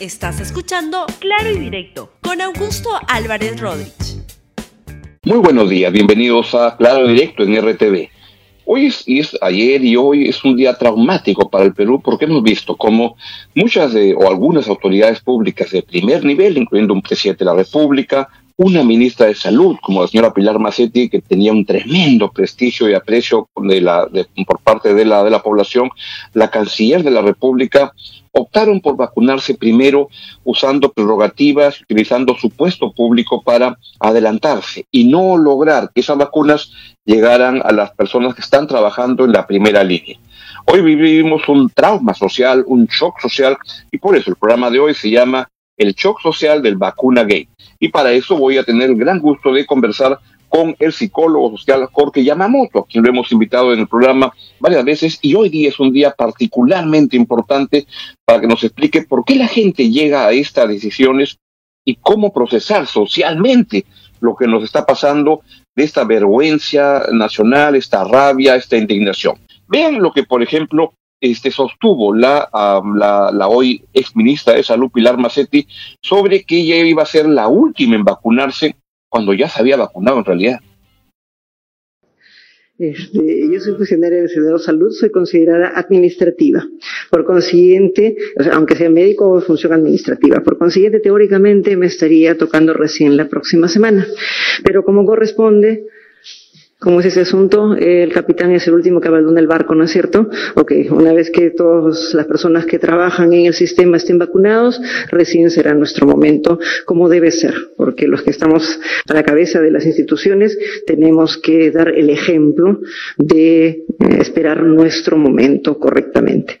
Estás escuchando Claro y Directo con Augusto Álvarez Rodríguez. Muy buenos días, bienvenidos a Claro y Directo en RTV. Hoy es, ayer y hoy es un día traumático para el Perú porque hemos visto como muchas de, o algunas autoridades públicas de primer nivel, incluyendo un presidente de la República, una ministra de Salud, como la señora Pilar Macetti, que tenía un tremendo prestigio y aprecio de la, por parte de la, de la población, la canciller de la República, optaron por vacunarse primero usando prerrogativas, utilizando su puesto público para adelantarse y no lograr que esas vacunas llegaran a las personas que están trabajando en la primera línea. Hoy vivimos un trauma social, un shock social, y por eso el programa de hoy se llama El shock social del vacuna gay. Y para eso voy a tener el gran gusto de conversar con el psicólogo social Jorge Yamamoto, a quien lo hemos invitado en el programa varias veces y hoy día es un día particularmente importante para que nos explique por qué la gente llega a estas decisiones y cómo procesar socialmente lo que nos está pasando de esta vergüenza nacional, esta rabia, esta indignación. Vean lo que, por ejemplo, este, sostuvo la, la, la, hoy ex ministra de Salud, Pilar Macetti, sobre que ella iba a ser la última en vacunarse cuando ya se había vacunado en realidad. Este, yo soy funcionaria del Servicio de Salud, soy considerada administrativa. Por consiguiente, aunque sea médico, función administrativa. Por consiguiente, teóricamente me estaría tocando recién la próxima semana. Pero como corresponde, ¿Cómo es ese asunto? El capitán es el último que abandona el barco, ¿no es cierto? Ok, una vez que todas las personas que trabajan en el sistema estén vacunados, recién será nuestro momento, como debe ser, porque los que estamos a la cabeza de las instituciones tenemos que dar el ejemplo de eh, esperar nuestro momento correctamente.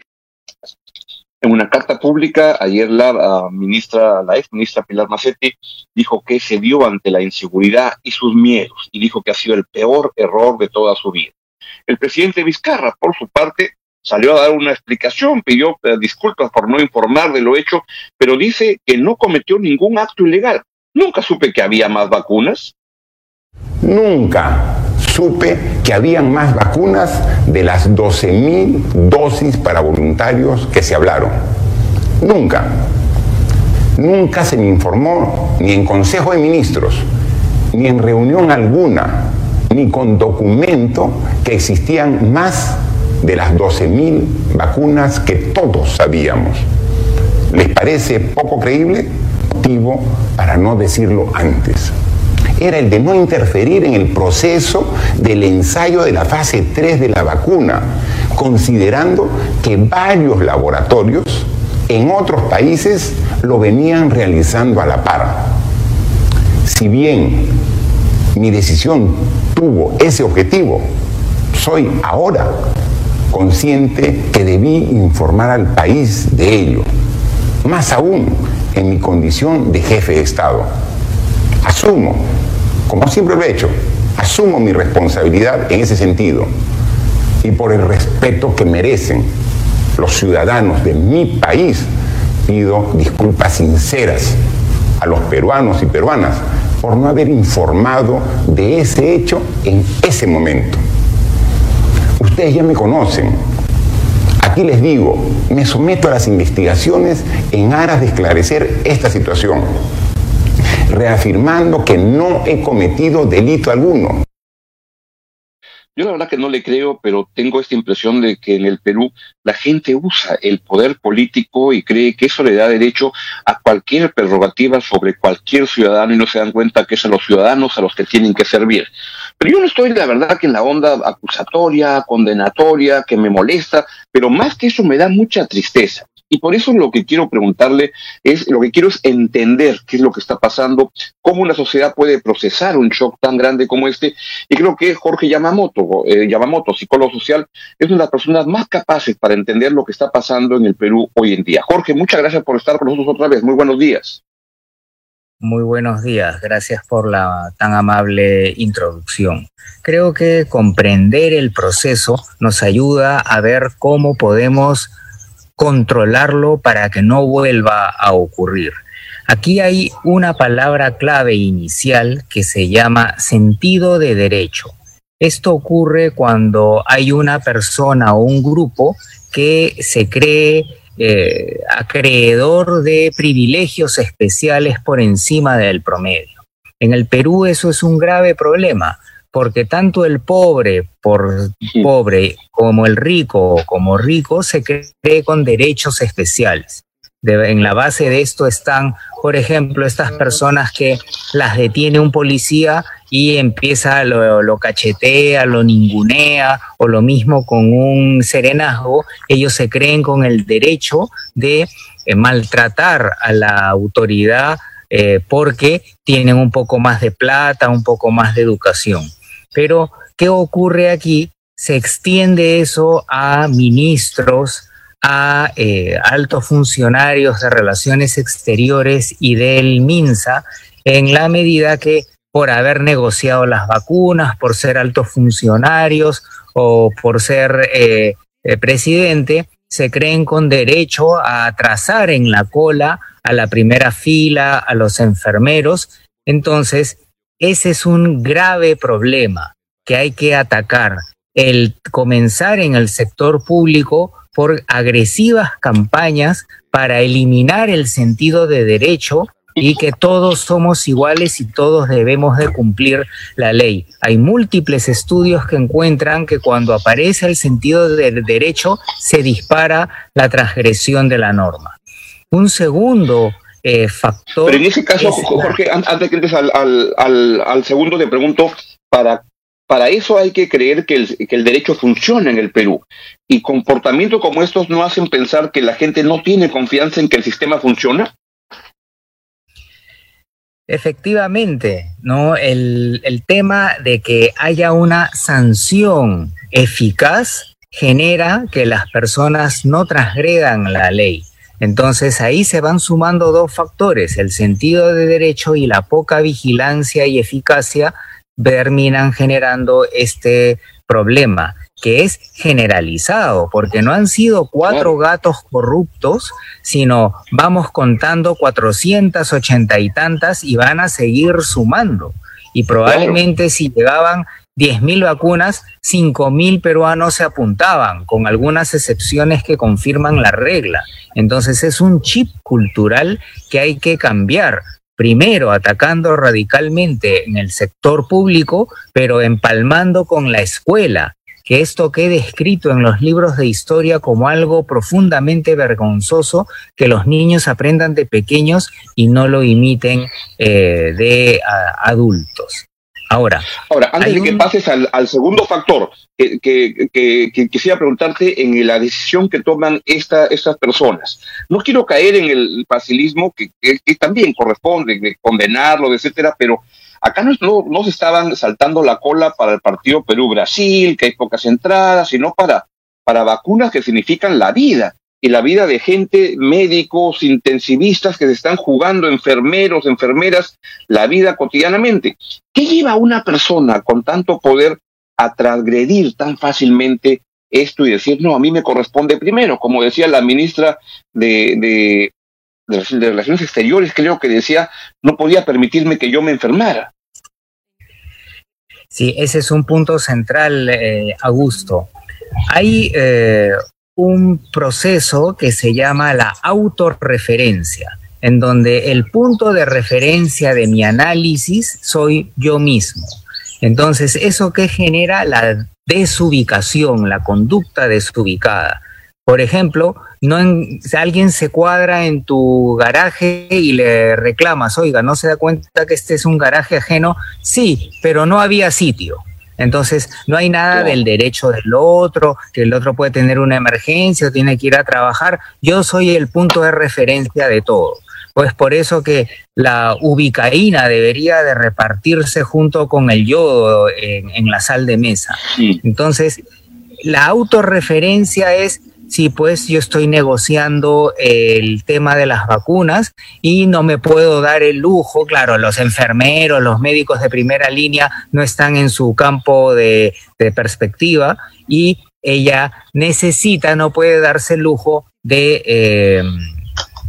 En una carta pública, ayer la ministra, la ex ministra Pilar Macetti dijo que se dio ante la inseguridad y sus miedos y dijo que ha sido el peor error de toda su vida. El presidente Vizcarra, por su parte, salió a dar una explicación, pidió eh, disculpas por no informar de lo hecho, pero dice que no cometió ningún acto ilegal. Nunca supe que había más vacunas. Nunca supe que habían más vacunas de las 12.000 dosis para voluntarios que se hablaron. Nunca. Nunca se me informó ni en Consejo de Ministros, ni en reunión alguna, ni con documento que existían más de las 12.000 vacunas que todos sabíamos. ¿Les parece poco creíble? Motivo para no decirlo antes era el de no interferir en el proceso del ensayo de la fase 3 de la vacuna, considerando que varios laboratorios en otros países lo venían realizando a la par. Si bien mi decisión tuvo ese objetivo, soy ahora consciente que debí informar al país de ello, más aún en mi condición de jefe de Estado. Asumo como siempre lo he hecho, asumo mi responsabilidad en ese sentido y por el respeto que merecen los ciudadanos de mi país, pido disculpas sinceras a los peruanos y peruanas por no haber informado de ese hecho en ese momento. Ustedes ya me conocen. Aquí les digo, me someto a las investigaciones en aras de esclarecer esta situación reafirmando que no he cometido delito alguno. Yo la verdad que no le creo, pero tengo esta impresión de que en el Perú la gente usa el poder político y cree que eso le da derecho a cualquier prerrogativa sobre cualquier ciudadano y no se dan cuenta que es a los ciudadanos a los que tienen que servir. Pero yo no estoy, la verdad, que en la onda acusatoria, condenatoria, que me molesta, pero más que eso me da mucha tristeza. Y por eso lo que quiero preguntarle es, lo que quiero es entender qué es lo que está pasando, cómo una sociedad puede procesar un shock tan grande como este. Y creo que Jorge Yamamoto, eh, psicólogo social, es una de las personas más capaces para entender lo que está pasando en el Perú hoy en día. Jorge, muchas gracias por estar con nosotros otra vez. Muy buenos días. Muy buenos días, gracias por la tan amable introducción. Creo que comprender el proceso nos ayuda a ver cómo podemos controlarlo para que no vuelva a ocurrir. Aquí hay una palabra clave inicial que se llama sentido de derecho. Esto ocurre cuando hay una persona o un grupo que se cree eh, acreedor de privilegios especiales por encima del promedio. En el Perú eso es un grave problema, porque tanto el pobre por pobre como el rico como rico se cree con derechos especiales en la base de esto están, por ejemplo, estas personas que las detiene un policía y empieza, lo, lo, cachetea, lo ningunea, o lo mismo con un serenazgo, ellos se creen con el derecho de eh, maltratar a la autoridad eh, porque tienen un poco más de plata, un poco más de educación. Pero, ¿qué ocurre aquí? Se extiende eso a ministros, a eh, altos funcionarios de relaciones exteriores y del MINSA en la medida que por haber negociado las vacunas, por ser altos funcionarios o por ser eh, eh, presidente, se creen con derecho a atrasar en la cola a la primera fila, a los enfermeros. Entonces, ese es un grave problema que hay que atacar. El comenzar en el sector público por agresivas campañas para eliminar el sentido de derecho y que todos somos iguales y todos debemos de cumplir la ley. Hay múltiples estudios que encuentran que cuando aparece el sentido de derecho se dispara la transgresión de la norma. Un segundo eh, factor... Pero en ese caso, Jorge, antes de que entres al, al, al, segundo, te pregunto, ¿para para eso hay que creer que el, derecho funciona en el Perú. Y comportamientos como estos no hacen pensar que la gente no tiene confianza en que el sistema funciona. Efectivamente, ¿no? El, el tema de que haya una sanción eficaz genera que las personas no transgredan la ley. Entonces ahí se van sumando dos factores, el sentido de derecho y la poca vigilancia y eficacia terminan generando este problema que es generalizado, porque no han sido cuatro gatos corruptos, sino vamos contando cuatrocientas ochenta y tantas y van a seguir sumando. Y probablemente si llegaban diez mil vacunas, cinco mil peruanos se apuntaban, con algunas excepciones que confirman la regla. Entonces es un chip cultural que hay que cambiar primero atacando radicalmente en el sector público, pero empalmando con la escuela, que esto quede escrito en los libros de historia como algo profundamente vergonzoso, que los niños aprendan de pequeños y no lo imiten eh, de adultos. Ahora, Ahora antes de que pases al, segundo factor, que, quisiera preguntarte en la decisión que toman esta, estas personas. No quiero caer en el facilismo que, también corresponde, de condenarlo, etcétera, pero acá no, no, se estaban saltando la cola para el partido Perú-Brasil, que hay pocas entradas, sino para, para vacunas que significan la vida y la vida de gente, médicos, intensivistas que se están jugando, enfermeros, enfermeras, la vida cotidianamente. ¿Qué lleva a una persona con tanto poder a transgredir tan fácilmente esto y decir, no, a mí me corresponde primero? Como decía la ministra de, de, Relaciones Exteriores, creo que decía, no podía permitirme que yo me enfermara. Sí, ese es un punto central, eh, Augusto. Hay eh, un proceso que se llama la autorreferencia, en donde el punto de referencia de mi análisis soy yo mismo. Entonces, ¿eso que genera? La desubicación, la conducta desubicada. Por ejemplo, no si alguien se cuadra en tu garaje y le reclamas, oiga, ¿no se da cuenta que este es un garaje ajeno? Sí, pero no había sitio. Entonces, no hay nada del derecho del otro, que el otro puede tener una emergencia o tiene que ir a trabajar. Yo soy el punto de referencia de todo. Pues por eso que la ubicaína debería de repartirse junto con el yodo en, la sal de mesa. Entonces, la autorreferencia es sí, pues yo estoy negociando el tema de las vacunas y no me puedo dar el lujo, claro, los enfermeros, los médicos de primera línea no están en su campo de, perspectiva y ella necesita, no puede darse el lujo de, eh,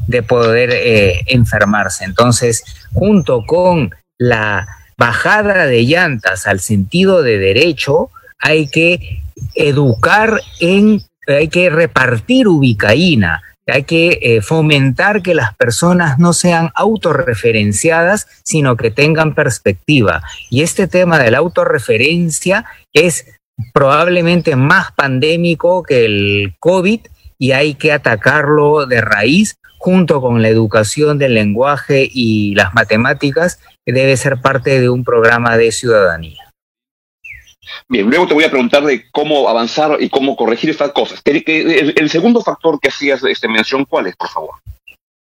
de poder eh, enfermarse. Entonces, junto con la bajada de llantas al sentido de derecho, hay que educar en hay que repartir ubicaína, hay que eh, fomentar que las personas no sean autorreferenciadas, sino que tengan perspectiva. Y este tema de la autorreferencia es probablemente más pandémico que el COVID y hay que atacarlo de raíz junto con la educación del lenguaje y las matemáticas, que debe ser parte de un programa de ciudadanía. Bien, luego te voy a preguntar de cómo avanzar y cómo corregir estas cosas. El, segundo factor que hacías este, mención, ¿cuál es, por favor?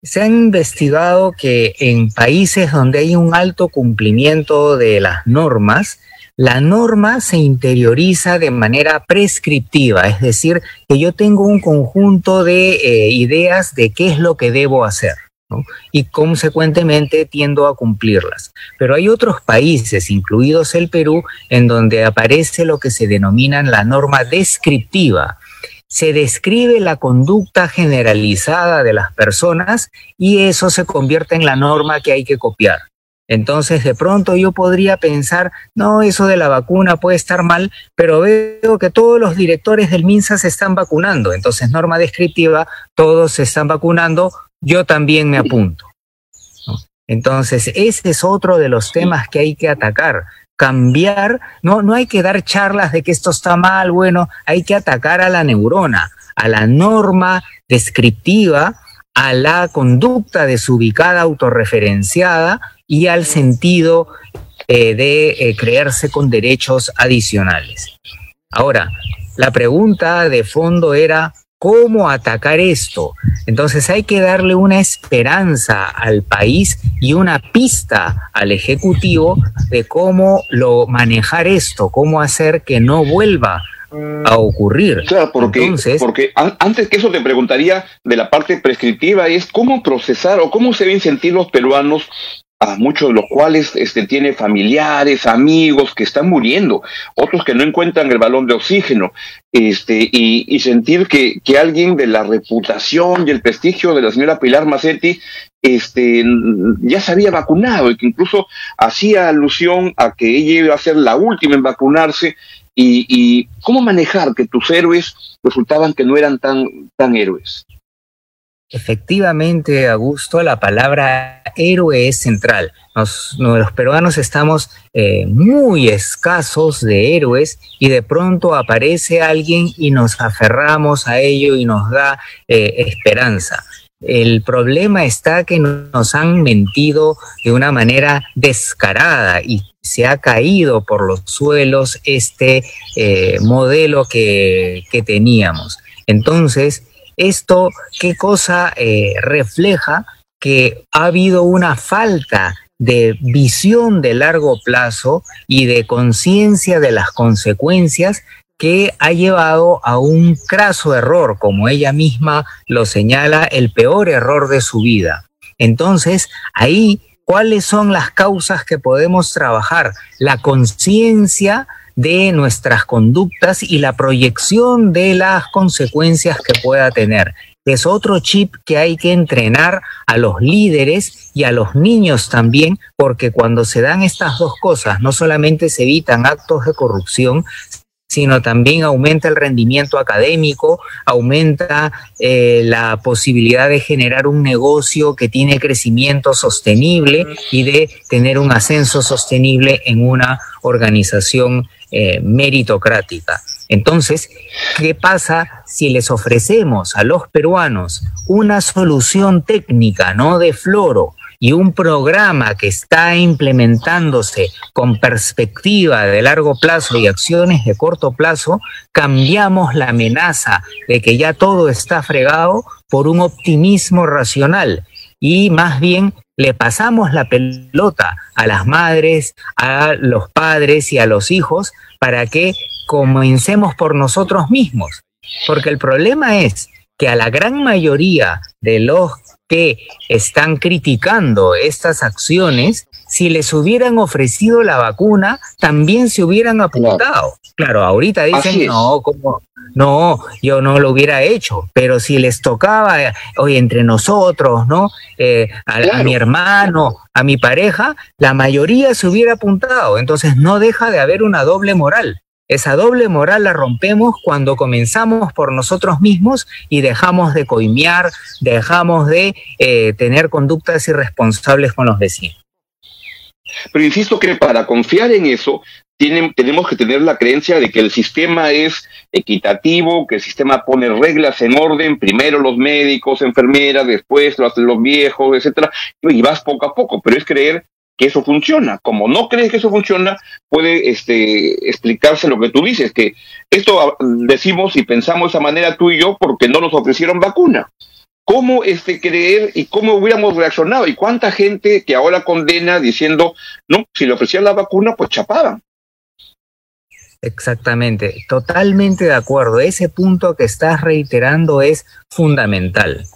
Se ha investigado que en países donde hay un alto cumplimiento de las normas, la norma se interioriza de manera prescriptiva, es decir, que yo tengo un conjunto de eh, ideas de qué es lo que debo hacer y consecuentemente tiendo a cumplirlas. Pero hay otros países, incluidos el Perú, en donde aparece lo que se denomina la norma descriptiva. Se describe la conducta generalizada de las personas y eso se convierte en la norma que hay que copiar. Entonces, de pronto yo podría pensar, no, eso de la vacuna puede estar mal, pero veo que todos los directores del MINSA se están vacunando. Entonces, norma descriptiva, todos se están vacunando, yo también me apunto. Entonces, ese es otro de los temas que hay que atacar. Cambiar, no, no hay que dar charlas de que esto está mal, bueno, hay que atacar a la neurona, a la norma descriptiva, a la conducta desubicada, autorreferenciada y al sentido eh, de eh, creerse con derechos adicionales. Ahora, la pregunta de fondo era, cómo atacar esto. Entonces hay que darle una esperanza al país y una pista al Ejecutivo de cómo lo manejar esto, cómo hacer que no vuelva a ocurrir. Claro, porque, Entonces, porque antes que eso te preguntaría de la parte prescriptiva es cómo procesar o cómo se ven sentir los peruanos a muchos de los cuales este, tiene familiares, amigos que están muriendo, otros que no encuentran el balón de oxígeno, este, y, sentir que, que, alguien de la reputación y el prestigio de la señora Pilar Macetti este, ya se había vacunado y que incluso hacía alusión a que ella iba a ser la última en vacunarse y, y cómo manejar que tus héroes resultaban que no eran tan, tan héroes. Efectivamente, Augusto, la palabra héroe es central. los peruanos estamos eh, muy escasos de héroes y de pronto aparece alguien y nos aferramos a ello y nos da eh, esperanza. El problema está que nos han mentido de una manera descarada y se ha caído por los suelos este eh, modelo que teníamos. Entonces, esto, ¿qué cosa eh, refleja? Que ha habido una falta de visión de largo plazo y de conciencia de las consecuencias que ha llevado a un craso error, como ella misma lo señala, el peor error de su vida. Entonces, ahí, ¿cuáles son las causas que podemos trabajar? La conciencia de nuestras conductas y la proyección de las consecuencias que pueda tener. Es otro chip que hay que entrenar a los líderes y a los niños también, porque cuando se dan estas dos cosas, no solamente se evitan actos de corrupción, sino también aumenta el rendimiento académico, aumenta eh, la posibilidad de generar un negocio que tiene crecimiento sostenible y de tener un ascenso sostenible en una organización eh, meritocrática. Entonces, ¿qué pasa si les ofrecemos a los peruanos una solución técnica, no de floro, y un programa que está implementándose con perspectiva de largo plazo y acciones de corto plazo, cambiamos la amenaza de que ya todo está fregado por un optimismo racional y más bien le pasamos la pelota a las madres, a los padres y a los hijos para que comencemos por nosotros mismos. Porque el problema es que a la gran mayoría de los que están criticando estas acciones, si les hubieran ofrecido la vacuna, también se hubieran apuntado. Claro, ahorita dicen, no, como, no, yo no lo hubiera hecho, pero si les tocaba, hoy entre nosotros, ¿no? Eh, a, mi hermano, a mi pareja, la mayoría se hubiera apuntado. Entonces no deja de haber una doble moral. Esa doble moral la rompemos cuando comenzamos por nosotros mismos y dejamos de coimear, dejamos de eh, tener conductas irresponsables con los vecinos. Pero insisto que para confiar en eso tenemos que tener la creencia de que el sistema es equitativo, que el sistema pone reglas en orden, primero los médicos, enfermeras, después los, los viejos, etcétera, y vas poco a poco, pero es creer que eso funciona. Como no crees que eso funciona, puede este, explicarse lo que tú dices, que esto decimos y pensamos de esa manera tú y yo porque no nos ofrecieron vacuna. ¿Cómo este, creer y cómo hubiéramos reaccionado? ¿Y cuánta gente que ahora condena diciendo, no, si le ofrecían la vacuna, pues chapaban? Exactamente, totalmente de acuerdo. Ese punto que estás reiterando es fundamental.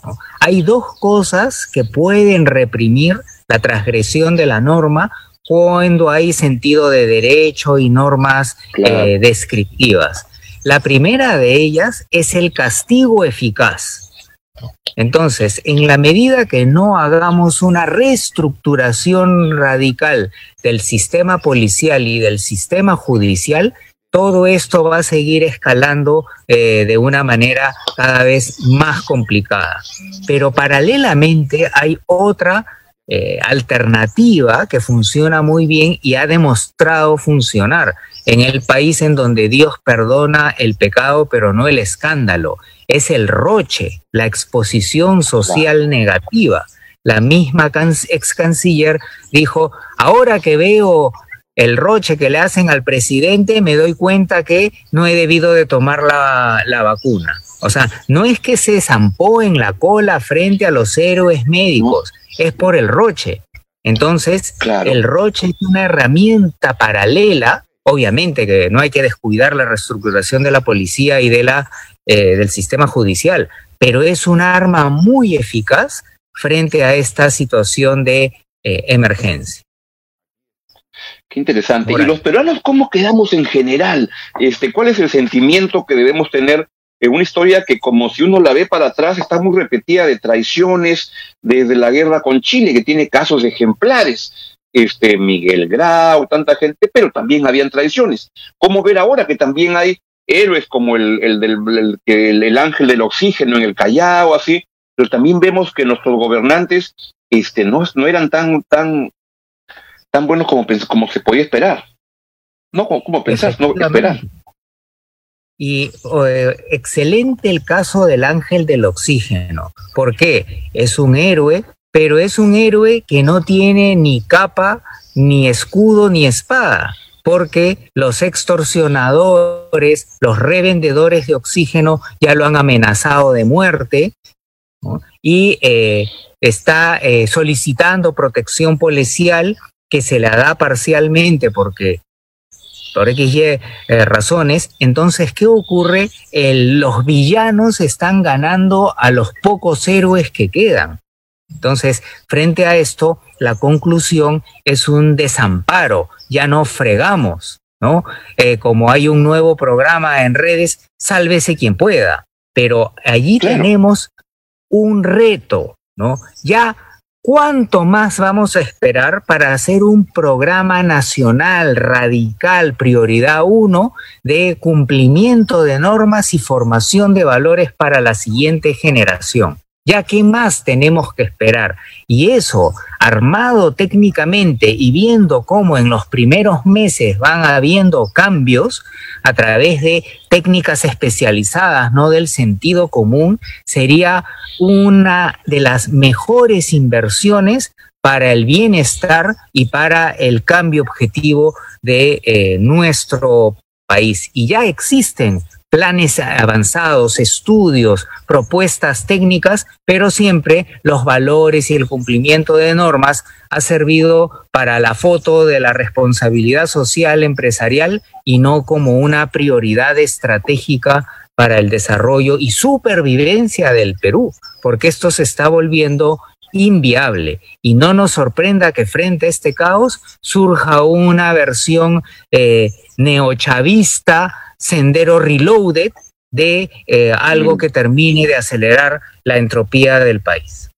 Hay dos cosas que pueden reprimir la transgresión de la norma cuando hay sentido de derecho y normas eh, descriptivas. La primera de ellas es el castigo eficaz. Entonces, en la medida que no hagamos una reestructuración radical del sistema policial y del sistema judicial, todo esto va a seguir escalando eh, de una manera cada vez más complicada. Pero paralelamente hay otra eh, alternativa que funciona muy bien y ha demostrado funcionar en el país en donde Dios perdona el pecado pero no el escándalo. Es el roche, la exposición social negativa. La misma ex canciller dijo, ahora que veo el roche que le hacen al presidente, me doy cuenta que no he debido de tomar la, vacuna. O sea, no es que se zampó en la cola frente a los héroes médicos, es por el roche. Entonces, el roche es una herramienta paralela, obviamente que no hay que descuidar la reestructuración de la policía y de la, eh, del sistema judicial, pero es un arma muy eficaz frente a esta situación de eh, emergencia. Qué interesante. ¿Y los peruanos cómo quedamos en general? Este, ¿Cuál es el sentimiento que debemos tener en una historia que como si uno la ve para atrás está muy repetida de traiciones desde la guerra con Chile, que tiene casos ejemplares? Este, Miguel Grau, tanta gente, pero también habían traiciones. ¿Cómo ver ahora que también hay héroes como el, el, del, el, el ángel del oxígeno en el Callao, así? Pero también vemos que nuestros gobernantes este, no, no eran tan, tan tan buenos como, como se podía esperar. No como, como pensar, no esperar. Y eh, excelente el caso del ángel del oxígeno. porque Es un héroe, pero es un héroe que no tiene ni capa, ni escudo, ni espada, porque los extorsionadores, los revendedores de oxígeno ya lo han amenazado de muerte y eh, está eh, solicitando protección policial que se la da parcialmente porque por X y eh, razones, entonces, ¿qué ocurre? los villanos están ganando a los pocos héroes que quedan. Entonces, frente a esto, la conclusión es un desamparo, ya no fregamos, ¿no? Eh, como hay un nuevo programa en redes, sálvese quien pueda, pero allí tenemos un reto, ¿no? Ya ¿Cuánto más vamos a esperar para hacer un programa nacional radical, prioridad uno, de cumplimiento de normas y formación de valores para la siguiente generación? Ya qué más tenemos que esperar. Y eso, armado técnicamente y viendo cómo en los primeros meses van habiendo cambios a través de técnicas especializadas, no del sentido común, sería una de las mejores inversiones para el bienestar y para el cambio objetivo de eh, nuestro país. Y ya existen planes avanzados, estudios, propuestas técnicas, pero siempre los valores y el cumplimiento de normas ha servido para la foto de la responsabilidad social empresarial y no como una prioridad estratégica para el desarrollo y supervivencia del Perú, porque esto se está volviendo inviable. Y no nos sorprenda que frente a este caos surja una versión eh, neochavista sendero reloaded de eh, algo que termine de acelerar la entropía del país.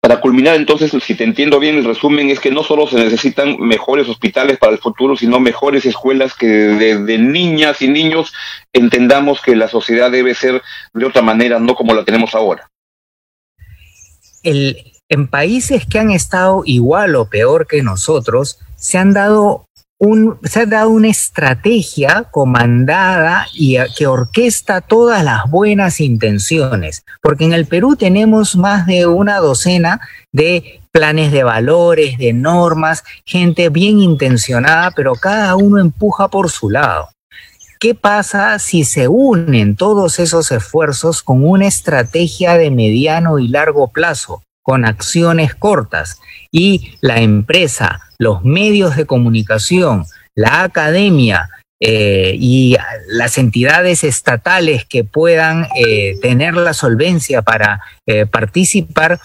Para culminar, entonces, si te entiendo bien, el resumen es que no solo se necesitan mejores hospitales para el futuro, sino mejores escuelas que desde niñas y niños entendamos que la sociedad debe ser de otra manera, no como la tenemos ahora. El, en países que han estado igual o peor que nosotros, se han dado se ha dado una estrategia comandada y que orquesta todas las buenas intenciones, porque en el Perú tenemos más de una docena de planes de valores, de normas, gente bien intencionada, pero cada uno empuja por su lado. ¿Qué pasa si se unen todos esos esfuerzos con una estrategia de mediano y largo plazo? Con acciones cortas y la empresa, los medios de comunicación, la academia eh, y las entidades estatales que puedan eh, tener la solvencia para eh, participar,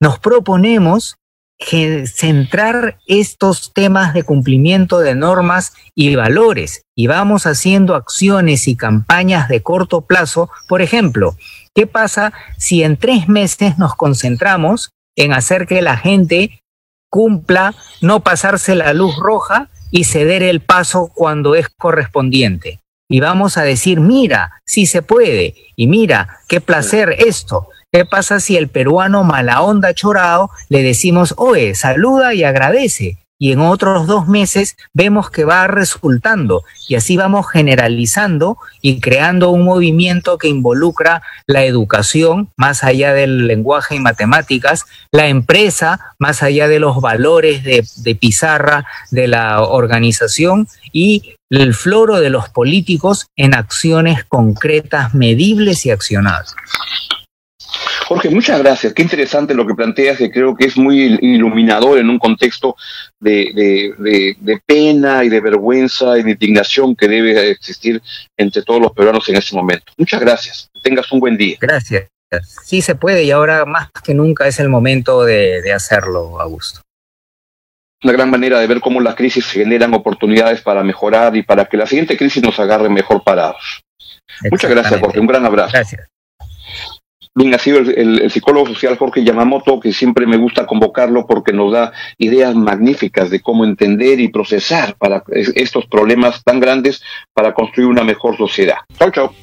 nos proponemos centrar estos temas de cumplimiento de normas y valores y vamos haciendo acciones y campañas de corto plazo. Por ejemplo, ¿qué pasa si en tres meses nos concentramos en hacer que la gente cumpla, no pasarse la luz roja y ceder el paso cuando es correspondiente? Y vamos a decir, mira, sí se puede, y mira, qué placer esto, ¿Qué pasa si el peruano mala onda chorado le decimos, oye, saluda y agradece? Y en otros dos meses vemos que va resultando y así vamos generalizando y creando un movimiento que involucra la educación más allá del lenguaje y matemáticas, la empresa más allá de los valores de, pizarra de la organización y el floro de los políticos en acciones concretas, medibles y accionadas. Jorge, muchas gracias. Qué interesante lo que planteas, que creo que es muy iluminador en un contexto de, pena y de vergüenza y de indignación que debe existir entre todos los peruanos en este momento. Muchas gracias. tengas un buen día. Gracias. Sí se puede y ahora más que nunca es el momento de, de hacerlo, Augusto. Una gran manera de ver cómo las crisis generan oportunidades para mejorar y para que la siguiente crisis nos agarre mejor parados. Muchas gracias, Jorge. Un gran abrazo. Gracias. Bien, ha sido el, psicólogo social Jorge Yamamoto, que siempre me gusta convocarlo porque nos da ideas magníficas de cómo entender y procesar para estos problemas tan grandes para construir una mejor sociedad. Chao, chao.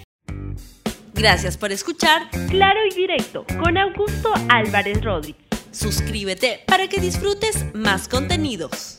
Gracias por escuchar Claro y Directo con Augusto Álvarez Rodríguez. Suscríbete para que disfrutes más contenidos.